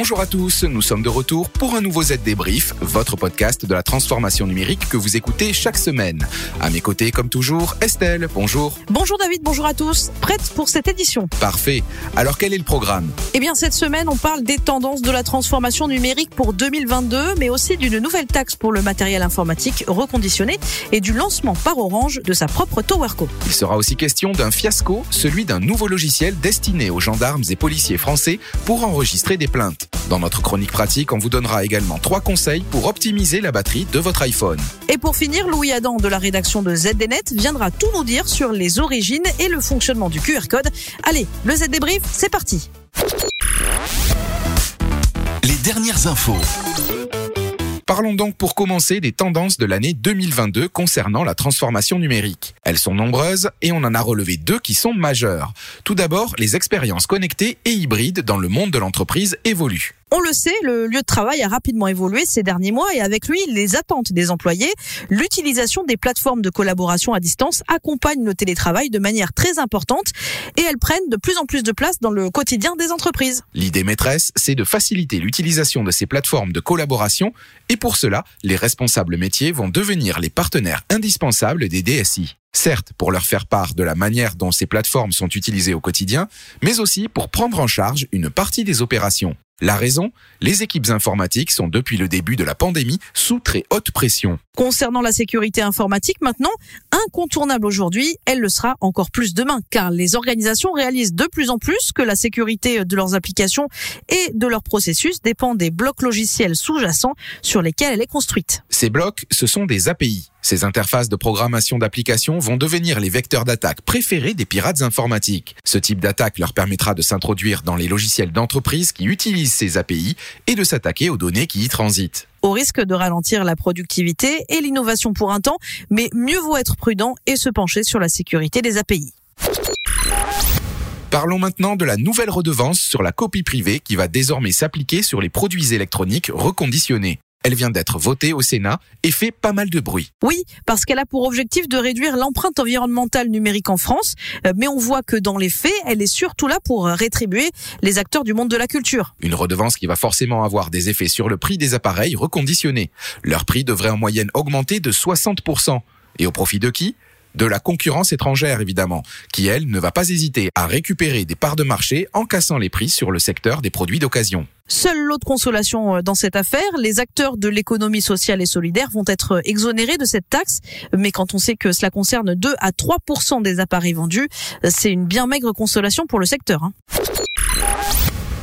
Bonjour à tous, nous sommes de retour pour un nouveau Z Débrief, votre podcast de la transformation numérique que vous écoutez chaque semaine. À mes côtés, comme toujours, Estelle, bonjour. Bonjour David, bonjour à tous. Prête pour cette édition Parfait. Alors quel est le programme? Eh bien cette semaine, on parle des tendances de la transformation numérique pour 2022, mais aussi d'une nouvelle taxe pour le matériel informatique reconditionné et du lancement par Orange de sa propre TowerCo. Il sera aussi question d'un fiasco, celui d'un nouveau logiciel destiné aux gendarmes et policiers français pour enregistrer des plaintes. Dans notre chronique pratique, on vous donnera également trois conseils pour optimiser la batterie de votre iPhone. Et pour finir, Louis Adam de la rédaction de ZDNet viendra tout nous dire sur les origines et le fonctionnement du QR code. Allez, le Z débrief, c'est parti. Les dernières infos. Parlons donc pour commencer des tendances de l'année 2022 concernant la transformation numérique. Elles sont nombreuses et on en a relevé deux qui sont majeures. Tout d'abord, les expériences connectées et hybrides dans le monde de l'entreprise évoluent. On le sait, le lieu de travail a rapidement évolué ces derniers mois et avec lui, les attentes des employés. L'utilisation des plateformes de collaboration à distance accompagne le télétravail de manière très importante et elles prennent de plus en plus de place dans le quotidien des entreprises. L'idée maîtresse, c'est de faciliter l'utilisation de ces plateformes de collaboration et pour cela, les responsables métiers vont devenir les partenaires indispensables des DSI. Certes, pour leur faire part de la manière dont ces plateformes sont utilisées au quotidien, mais aussi pour prendre en charge une partie des opérations. La raison Les équipes informatiques sont depuis le début de la pandémie sous très haute pression. Concernant la sécurité informatique maintenant, incontournable aujourd'hui, elle le sera encore plus demain, car les organisations réalisent de plus en plus que la sécurité de leurs applications et de leurs processus dépend des blocs logiciels sous-jacents sur lesquels elle est construite. Ces blocs, ce sont des API. Ces interfaces de programmation d'applications vont devenir les vecteurs d'attaque préférés des pirates informatiques. Ce type d'attaque leur permettra de s'introduire dans les logiciels d'entreprise qui utilisent ces API et de s'attaquer aux données qui y transitent au risque de ralentir la productivité et l'innovation pour un temps, mais mieux vaut être prudent et se pencher sur la sécurité des API. Parlons maintenant de la nouvelle redevance sur la copie privée qui va désormais s'appliquer sur les produits électroniques reconditionnés. Elle vient d'être votée au Sénat et fait pas mal de bruit. Oui, parce qu'elle a pour objectif de réduire l'empreinte environnementale numérique en France, euh, mais on voit que dans les faits, elle est surtout là pour rétribuer les acteurs du monde de la culture. Une redevance qui va forcément avoir des effets sur le prix des appareils reconditionnés. Leur prix devrait en moyenne augmenter de 60%. Et au profit de qui? De la concurrence étrangère évidemment, qui elle ne va pas hésiter à récupérer des parts de marché en cassant les prix sur le secteur des produits d'occasion. Seule l'autre consolation euh, dans cette affaire, les acteurs de l'économie sociale et solidaire vont être exonérés de cette taxe, mais quand on sait que cela concerne 2 à 3 des appareils vendus, c'est une bien maigre consolation pour le secteur. Hein.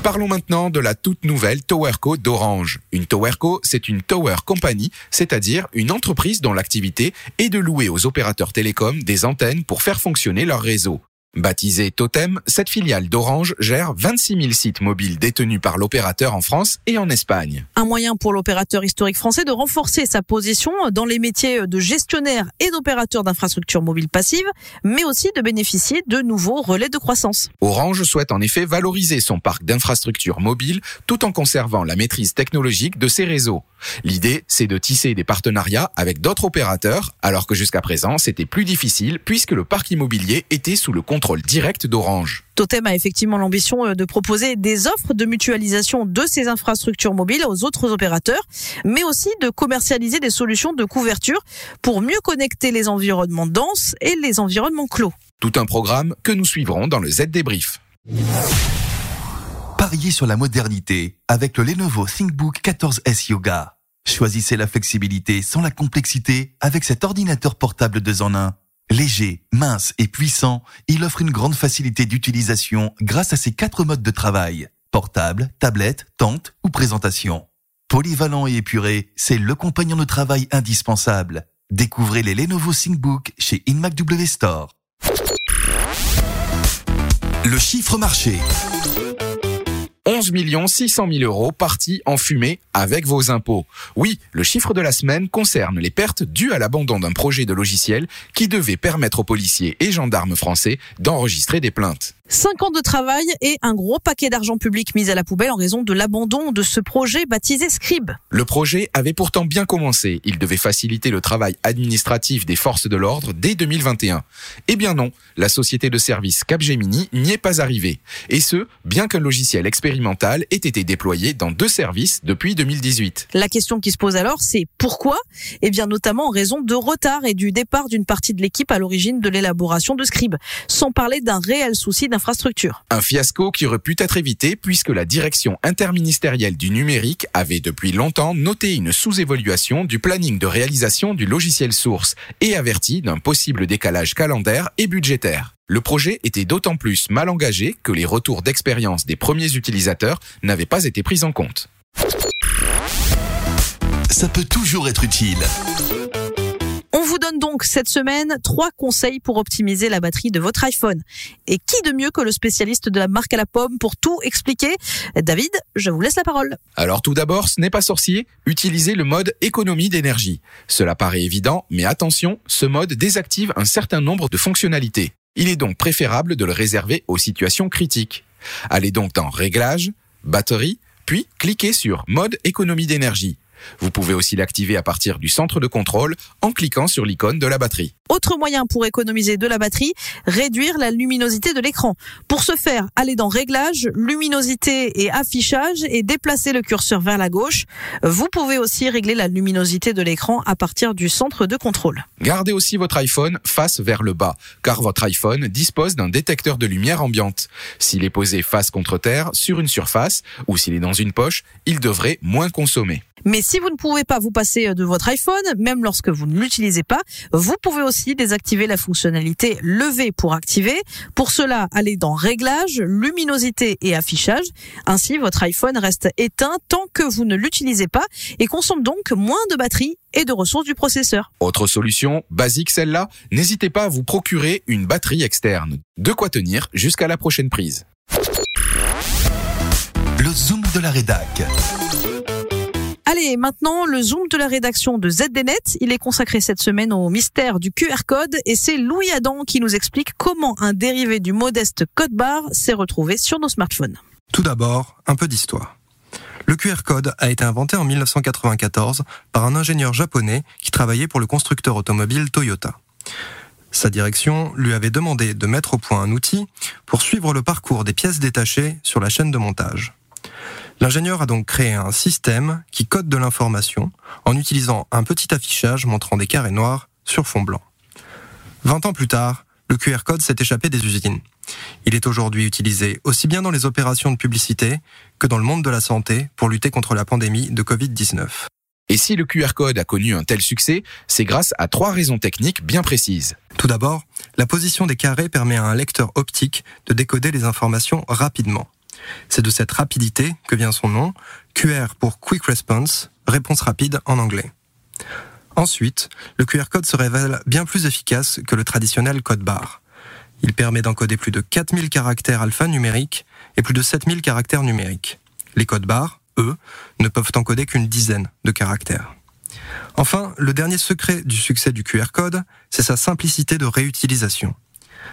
Parlons maintenant de la toute nouvelle TowerCo d'Orange. Une TowerCo, c'est une Tower Company, c'est-à-dire une entreprise dont l'activité est de louer aux opérateurs télécoms des antennes pour faire fonctionner leur réseau. Baptisée Totem, cette filiale d'Orange gère 26 000 sites mobiles détenus par l'opérateur en France et en Espagne. Un moyen pour l'opérateur historique français de renforcer sa position dans les métiers de gestionnaire et d'opérateur d'infrastructures mobiles passives, mais aussi de bénéficier de nouveaux relais de croissance. Orange souhaite en effet valoriser son parc d'infrastructures mobiles tout en conservant la maîtrise technologique de ses réseaux. L'idée, c'est de tisser des partenariats avec d'autres opérateurs, alors que jusqu'à présent, c'était plus difficile puisque le parc immobilier était sous le contrôle direct d'Orange. Totem a effectivement l'ambition euh, de proposer des offres de mutualisation de ses infrastructures mobiles aux autres opérateurs, mais aussi de commercialiser des solutions de couverture pour mieux connecter les environnements denses et les environnements clos. Tout un programme que nous suivrons dans le Z Débrief. Pariez sur la modernité avec le Lenovo ThinkBook 14S Yoga. Choisissez la flexibilité sans la complexité avec cet ordinateur portable 2 en 1 Léger, mince et puissant, il offre une grande facilité d'utilisation grâce à ses quatre modes de travail. Portable, tablette, tente ou présentation. Polyvalent et épuré, c'est le compagnon de travail indispensable. Découvrez les Lenovo ThinkBook chez InMacW Store. Le chiffre marché. 11 600 000 euros partis en fumée avec vos impôts. Oui, le chiffre de la semaine concerne les pertes dues à l'abandon d'un projet de logiciel qui devait permettre aux policiers et gendarmes français d'enregistrer des plaintes. Cinq ans de travail et un gros paquet d'argent public mis à la poubelle en raison de l'abandon de ce projet baptisé Scribe. Le projet avait pourtant bien commencé. Il devait faciliter le travail administratif des forces de l'ordre dès 2021. Eh bien non, la société de service Capgemini n'y est pas arrivée. Et ce, bien qu'un logiciel expérimental ait été déployé dans deux services depuis 2018. La question qui se pose alors, c'est pourquoi? Eh bien notamment en raison de retard et du départ d'une partie de l'équipe à l'origine de l'élaboration de Scribe, sans parler d'un réel souci Un fiasco qui aurait pu être évité puisque la direction interministérielle du numérique avait depuis longtemps noté une sous-évaluation du planning de réalisation du logiciel source et averti d'un possible décalage calendaire et budgétaire. Le projet était d'autant plus mal engagé que les retours d'expérience des premiers utilisateurs n'avaient pas été pris en compte. Ça peut toujours être utile. On vous donne donc cette semaine trois conseils pour optimiser la batterie de votre iPhone. Et qui de mieux que le spécialiste de la marque à la pomme pour tout expliquer? David, je vous laisse la parole. Alors tout d'abord, ce n'est pas sorcier, utilisez le mode économie d'énergie. Cela paraît évident, mais attention, ce mode désactive un certain nombre de fonctionnalités. Il est donc préférable de le réserver aux situations critiques. Allez donc dans Réglages, Batterie, puis cliquez sur Mode économie d'énergie. Vous pouvez aussi l'activer à partir du centre de contrôle en cliquant sur l'icône de la batterie. Autre moyen pour économiser de la batterie, réduire la luminosité de l'écran. Pour ce faire, allez dans Réglages, Luminosité et Affichage et déplacer le curseur vers la gauche. Vous pouvez aussi régler la luminosité de l'écran à partir du centre de contrôle. Gardez aussi votre iPhone face vers le bas, car votre iPhone dispose d'un détecteur de lumière ambiante. S'il est posé face contre terre, sur une surface, ou s'il est dans une poche, il devrait moins consommer. Mais si vous ne pouvez pas vous passer de votre iPhone, même lorsque vous ne l'utilisez pas, vous pouvez aussi désactiver la fonctionnalité lever pour activer. Pour cela, allez dans Réglages, Luminosité et Affichage. Ainsi, votre iPhone reste éteint tant que vous ne l'utilisez pas et consomme donc moins de batterie et de ressources du processeur. Autre solution, basique celle-là, n'hésitez pas à vous procurer une batterie externe. De quoi tenir jusqu'à la prochaine prise. Le zoom de la rédac. Allez, maintenant, le zoom de la rédaction de ZDNet. Il est consacré cette semaine au mystère du QR code et c'est Louis Adam qui nous explique comment un dérivé du modeste code barre s'est retrouvé sur nos smartphones. Tout d'abord, un peu d'histoire. Le QR code a été inventé en 1994 par un ingénieur japonais qui travaillait pour le constructeur automobile Toyota. Sa direction lui avait demandé de mettre au point un outil pour suivre le parcours des pièces détachées sur la chaîne de montage. L'ingénieur a donc créé un système qui code de l'information en utilisant un petit affichage montrant des carrés noirs sur fond blanc. 20 ans plus tard, le QR code s'est échappé des usines. Il est aujourd'hui utilisé aussi bien dans les opérations de publicité que dans le monde de la santé pour lutter contre la pandémie de Covid-19. Et si le QR code a connu un tel succès, c'est grâce à trois raisons techniques bien précises. Tout d'abord, la position des carrés permet à un lecteur optique de décoder les informations rapidement. C'est de cette rapidité que vient son nom, QR pour Quick Response, réponse rapide en anglais. Ensuite, le QR code se révèle bien plus efficace que le traditionnel code barre. Il permet d'encoder plus de 4000 caractères alphanumériques et plus de 7000 caractères numériques. Les codes barres, eux, ne peuvent encoder qu'une dizaine de caractères. Enfin, le dernier secret du succès du QR code, c'est sa simplicité de réutilisation.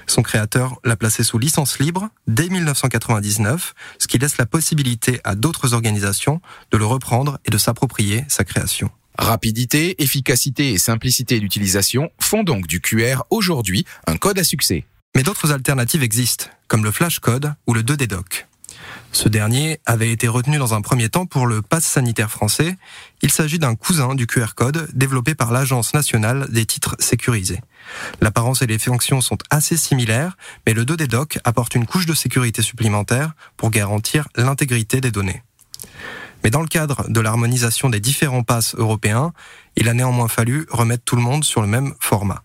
Son créateur l'a placé sous licence libre dès 1999, ce qui laisse la possibilité à d'autres organisations de le reprendre et de s'approprier sa création. Rapidité, efficacité et simplicité d'utilisation font donc du QR aujourd'hui un code à succès. Mais d'autres alternatives existent, comme le flashcode ou le 2D doc. Ce dernier avait été retenu dans un premier temps pour le pass sanitaire français. Il s'agit d'un cousin du QR code développé par l'Agence nationale des titres sécurisés. L'apparence et les fonctions sont assez similaires, mais le 2D doc apporte une couche de sécurité supplémentaire pour garantir l'intégrité des données. Mais dans le cadre de l'harmonisation des différents passes européens, il a néanmoins fallu remettre tout le monde sur le même format.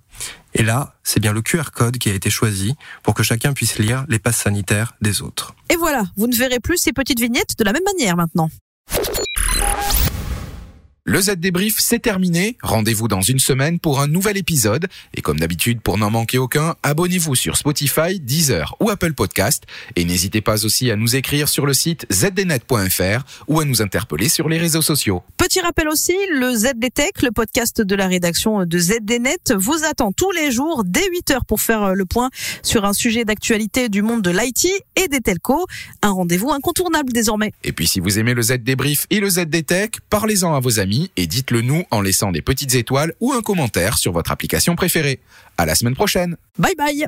Et là, c'est bien le QR code qui a été choisi pour que chacun puisse lire les passes sanitaires des autres. Et voilà, vous ne verrez plus ces petites vignettes de la même manière maintenant. Le Z débrief, c'est terminé. Rendez-vous dans une semaine pour un nouvel épisode. Et comme d'habitude, pour n'en manquer aucun, abonnez-vous sur Spotify, Deezer ou Apple Podcast. Et n'hésitez pas aussi à nous écrire sur le site zdnet.fr ou à nous interpeller sur les réseaux sociaux. Petit rappel aussi, le ZDTech, le podcast de la rédaction de ZDNet, vous attend tous les jours dès 8 heures pour faire le point sur un sujet d'actualité du monde de l'IT et des telcos. Un rendez-vous incontournable désormais. Et puis si vous aimez le Z débrief et le ZDTech, parlez-en à vos amis et dites-le nous en laissant des petites étoiles ou un commentaire sur votre application préférée. À la semaine prochaine. Bye bye.